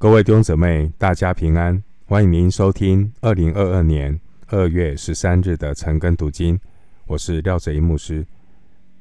各位弟兄姊妹，大家平安！欢迎您收听二零二二年二月十三日的晨更读经。我是廖哲一牧师。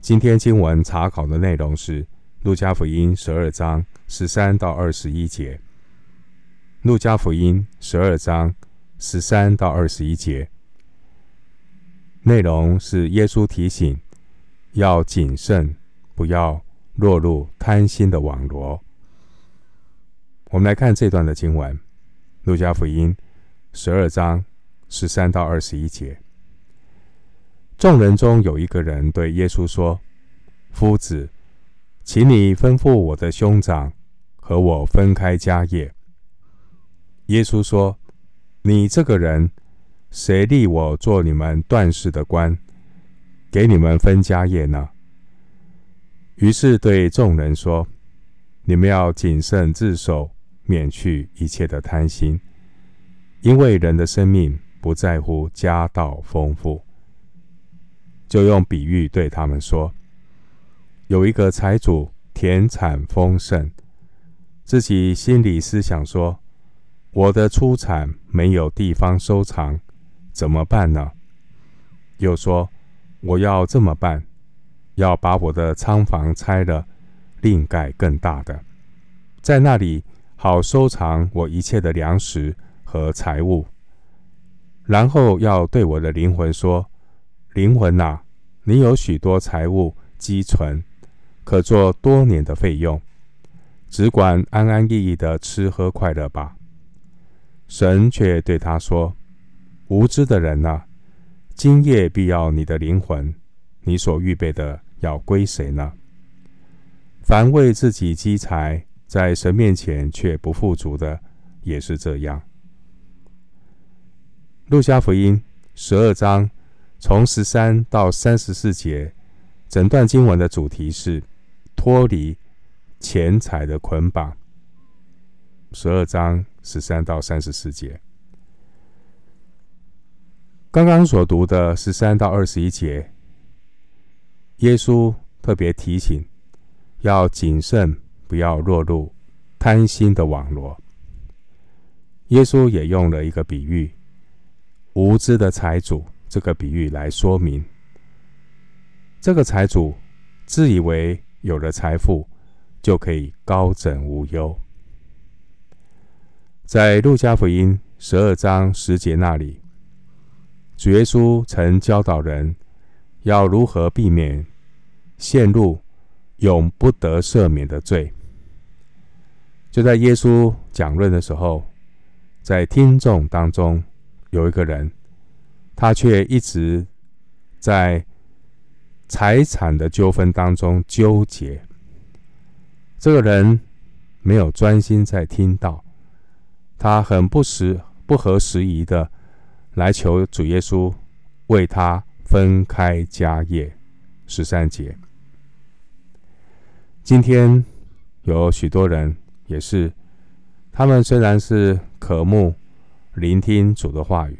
今天经文查考的内容是《路加福音》十二章十三到二十一节。《路加福音》十二章十三到二十一节内容是耶稣提醒要谨慎，不要落入贪心的网罗。我们来看这段的经文，《路加福音》十二章十三到二十一节。众人中有一个人对耶稣说：“夫子，请你吩咐我的兄长和我分开家业。”耶稣说：“你这个人，谁立我做你们断事的官，给你们分家业呢？”于是对众人说：“你们要谨慎自守。”免去一切的贪心，因为人的生命不在乎家道丰富。就用比喻对他们说：有一个财主田产丰盛，自己心里思想说：我的出产没有地方收藏，怎么办呢？又说：我要这么办，要把我的仓房拆了，另盖更大的，在那里。好收藏我一切的粮食和财物，然后要对我的灵魂说：“灵魂呐，你有许多财物积存，可做多年的费用，只管安安逸逸的吃喝快乐吧。”神却对他说：“无知的人呐，今夜必要你的灵魂，你所预备的要归谁呢？凡为自己积财。”在神面前却不富足的，也是这样。路加福音十二章从十三到三十四节，整段经文的主题是脱离钱财的捆绑。十二章十三到三十四节，刚刚所读的十三到二十一节，耶稣特别提醒要谨慎。不要落入贪心的网罗。耶稣也用了一个比喻，无知的财主这个比喻来说明，这个财主自以为有了财富就可以高枕无忧。在路加福音十二章十节那里，主耶稣曾教导人要如何避免陷入。永不得赦免的罪。就在耶稣讲论的时候，在听众当中有一个人，他却一直在财产的纠纷当中纠结。这个人没有专心在听到，他很不时不合时宜的来求主耶稣为他分开家业。十三节。今天有许多人也是，他们虽然是渴慕聆听主的话语，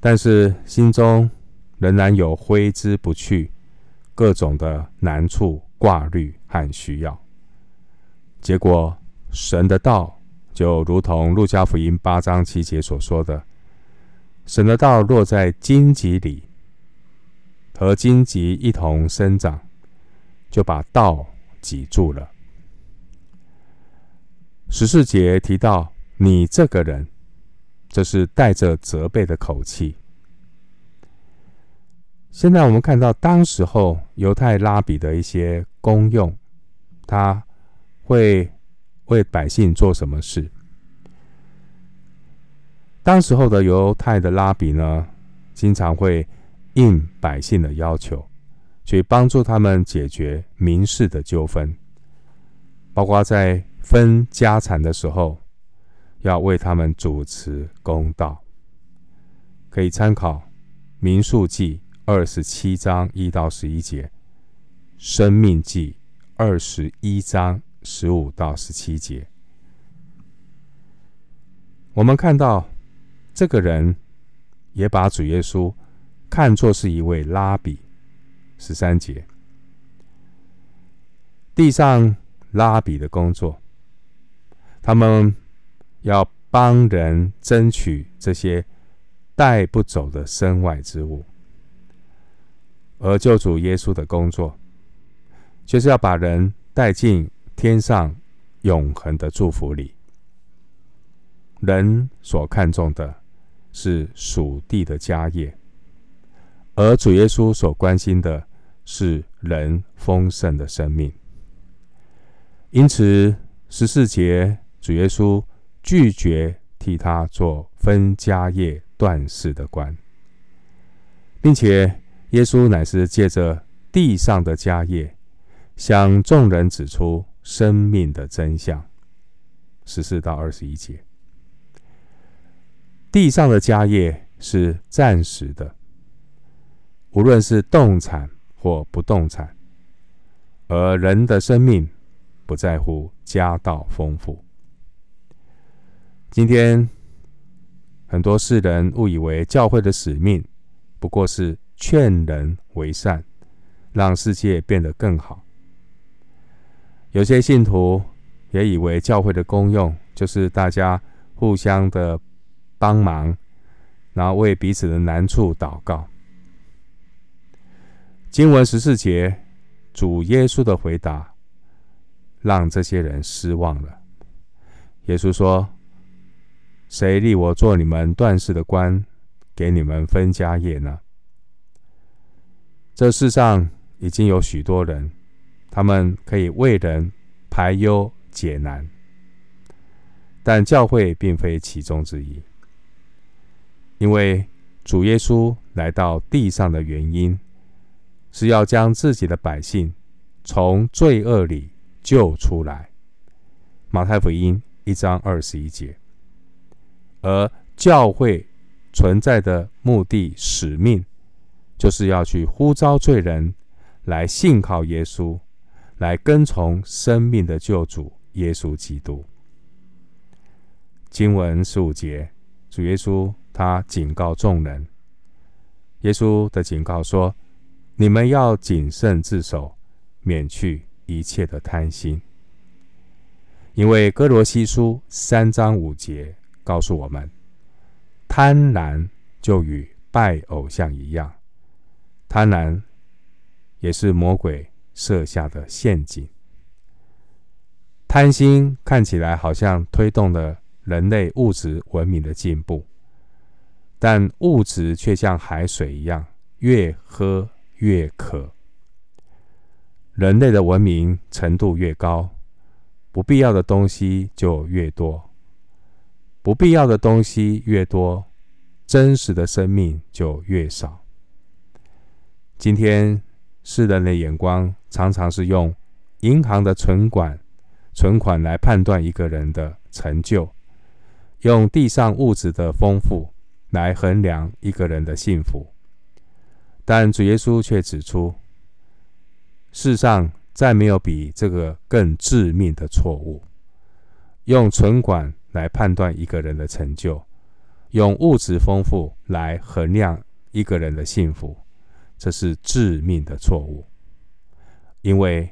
但是心中仍然有挥之不去各种的难处、挂虑和需要。结果，神的道就如同路加福音八章七节所说的：“神的道落在荆棘里，和荆棘一同生长。”就把道挤住了。十四节提到你这个人，这是带着责备的口气。现在我们看到当时候犹太拉比的一些功用，他会为百姓做什么事？当时候的犹太的拉比呢，经常会应百姓的要求。去帮助他们解决民事的纠纷，包括在分家产的时候，要为他们主持公道。可以参考《民数记》二十七章一到十一节，《生命记》二十一章十五到十七节。我们看到这个人也把主耶稣看作是一位拉比。十三节，地上拉比的工作，他们要帮人争取这些带不走的身外之物，而救主耶稣的工作，就是要把人带进天上永恒的祝福里。人所看重的是属地的家业，而主耶稣所关心的是人丰盛的生命。因此，十四节，主耶稣拒绝替他做分家业断事的官，并且耶稣乃是借着地上的家业，向众人指出生命的真相。十四到二十一节，地上的家业是暂时的，无论是动产或不动产，而人的生命。不在乎家道丰富。今天很多世人误以为教会的使命不过是劝人为善，让世界变得更好。有些信徒也以为教会的功用就是大家互相的帮忙，然后为彼此的难处祷告。经文十四节，主耶稣的回答。让这些人失望了。耶稣说：“谁立我做你们断事的官，给你们分家业呢？”这世上已经有许多人，他们可以为人排忧解难，但教会并非其中之一。因为主耶稣来到地上的原因，是要将自己的百姓从罪恶里。救出来，马太福音一章二十一节。而教会存在的目的、使命，就是要去呼召罪人来信靠耶稣，来跟从生命的救主耶稣基督。经文十五节，主耶稣他警告众人，耶稣的警告说：“你们要谨慎自守，免去。”一切的贪心，因为哥罗西书三章五节告诉我们，贪婪就与拜偶像一样，贪婪也是魔鬼设下的陷阱。贪心看起来好像推动了人类物质文明的进步，但物质却像海水一样，越喝越渴。人类的文明程度越高，不必要的东西就越多。不必要的东西越多，真实的生命就越少。今天世人的眼光常常是用银行的存款、存款来判断一个人的成就，用地上物质的丰富来衡量一个人的幸福。但主耶稣却指出，世上再没有比这个更致命的错误。用存款来判断一个人的成就，用物质丰富来衡量一个人的幸福，这是致命的错误。因为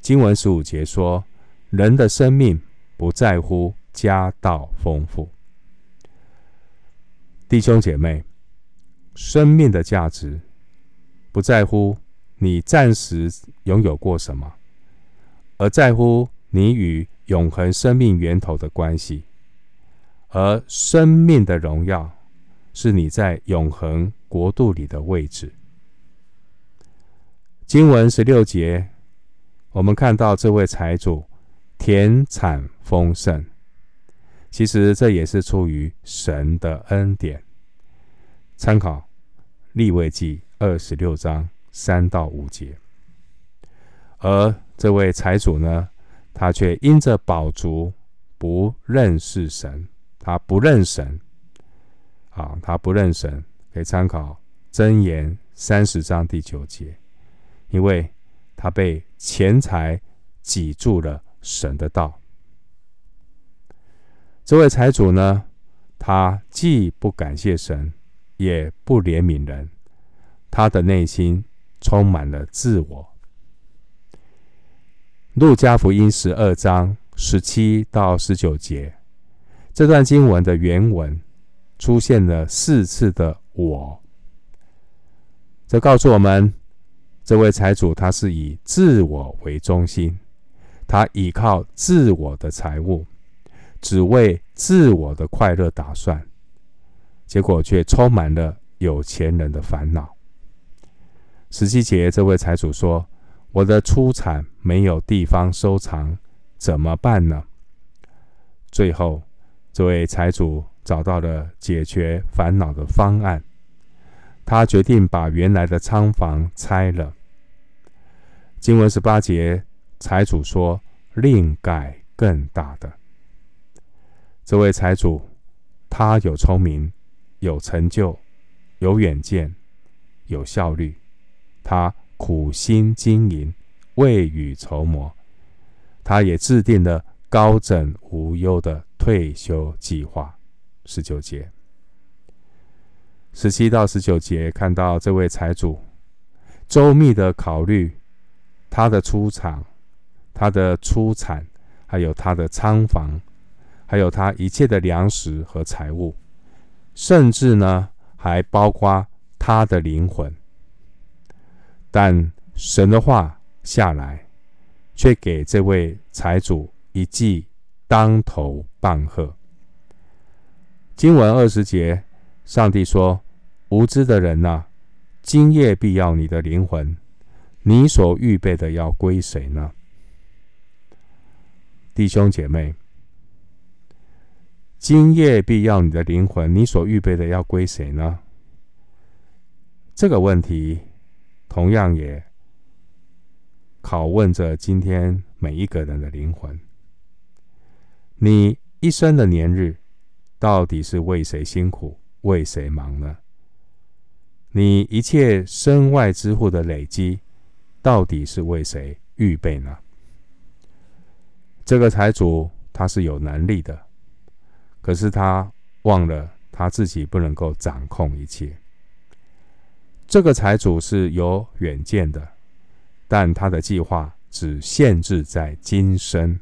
经文十五节说，人的生命不在乎家道丰富。弟兄姐妹，生命的价值不在乎。你暂时拥有过什么，而在乎你与永恒生命源头的关系。而生命的荣耀，是你在永恒国度里的位置。经文十六节，我们看到这位财主田产丰盛，其实这也是出于神的恩典。参考利未记二十六章。三到五节，而这位财主呢，他却因着宝足不认识神，他不认神，啊，他不认神，可以参考箴言三十章第九节，因为他被钱财挤住了神的道。这位财主呢，他既不感谢神，也不怜悯人，他的内心。充满了自我。路加福音十二章十七到十九节，这段经文的原文出现了四次的“我”，这告诉我们，这位财主他是以自我为中心，他依靠自我的财物，只为自我的快乐打算，结果却充满了有钱人的烦恼。十七节，这位财主说：“我的出产没有地方收藏，怎么办呢？”最后，这位财主找到了解决烦恼的方案，他决定把原来的仓房拆了。经文十八节，财主说：“另盖更大的。”这位财主，他有聪明，有成就，有远见，有效率。他苦心经营，未雨绸缪。他也制定了高枕无忧的退休计划。十九节、十七到十九节，看到这位财主周密的考虑他的出场、他的出产，还有他的仓房，还有他一切的粮食和财物，甚至呢，还包括他的灵魂。但神的话下来，却给这位财主一记当头棒喝。经文二十节，上帝说：“无知的人呐，今夜必要你的灵魂，你所预备的要归谁呢？”弟兄姐妹，今夜必要你的灵魂，你所预备的要归谁呢？这个问题。同样也拷问着今天每一个人的灵魂：你一生的年日，到底是为谁辛苦、为谁忙呢？你一切身外之物的累积，到底是为谁预备呢？这个财主他是有能力的，可是他忘了他自己不能够掌控一切。这个财主是有远见的，但他的计划只限制在今生，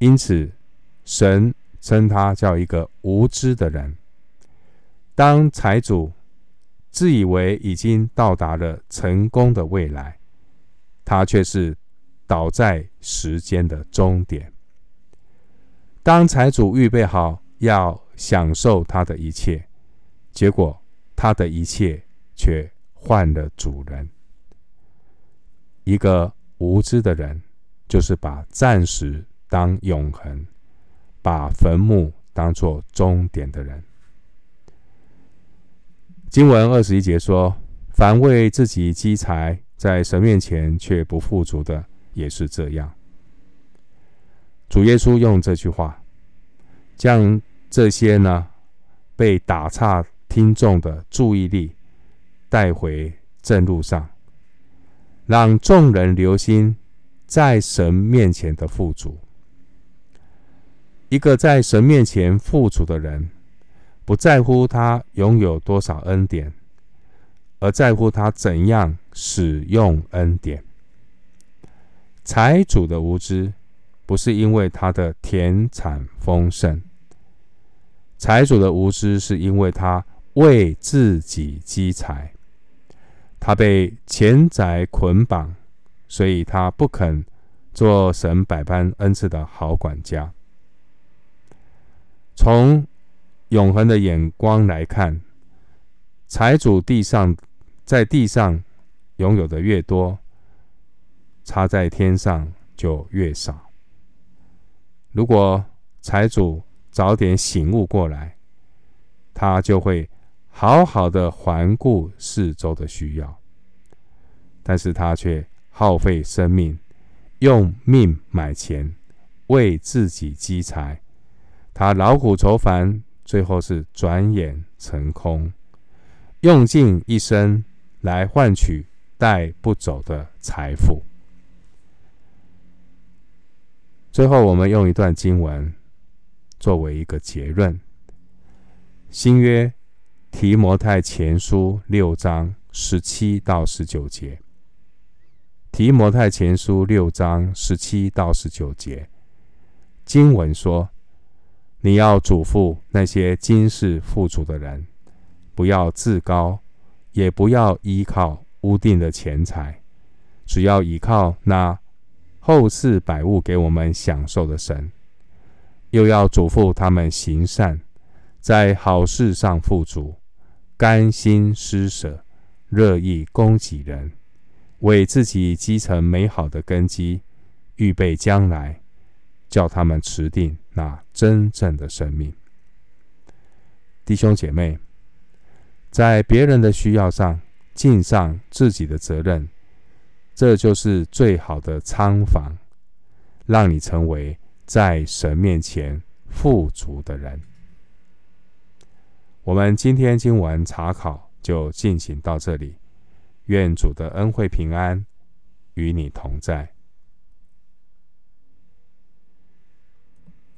因此神称他叫一个无知的人。当财主自以为已经到达了成功的未来，他却是倒在时间的终点。当财主预备好要享受他的一切，结果他的一切。却换了主人。一个无知的人，就是把暂时当永恒，把坟墓当作终点的人。经文二十一节说：“凡为自己积财，在神面前却不富足的，也是这样。”主耶稣用这句话，将这些呢被打岔听众的注意力。带回正路上，让众人留心在神面前的富足。一个在神面前富足的人，不在乎他拥有多少恩典，而在乎他怎样使用恩典。财主的无知，不是因为他的田产丰盛，财主的无知是因为他为自己积财。他被钱财捆绑，所以他不肯做神百般恩赐的好管家。从永恒的眼光来看，财主地上在地上拥有的越多，差在天上就越少。如果财主早点醒悟过来，他就会。好好的环顾四周的需要，但是他却耗费生命，用命买钱，为自己积财。他劳苦愁烦，最后是转眼成空，用尽一生来换取带不走的财富。最后，我们用一段经文作为一个结论：新约。提摩太前书六章十七到十九节。提摩太前书六章十七到十九节经文说：“你要嘱咐那些今世富足的人，不要自高，也不要依靠屋定的钱财，只要依靠那后世百物给我们享受的神。又要嘱咐他们行善，在好事上富足，甘心施舍，乐意供给人。”为自己积成美好的根基，预备将来，叫他们持定那真正的生命。弟兄姐妹，在别人的需要上尽上自己的责任，这就是最好的仓房，让你成为在神面前富足的人。我们今天经文查考就进行到这里。愿主的恩惠平安与你同在。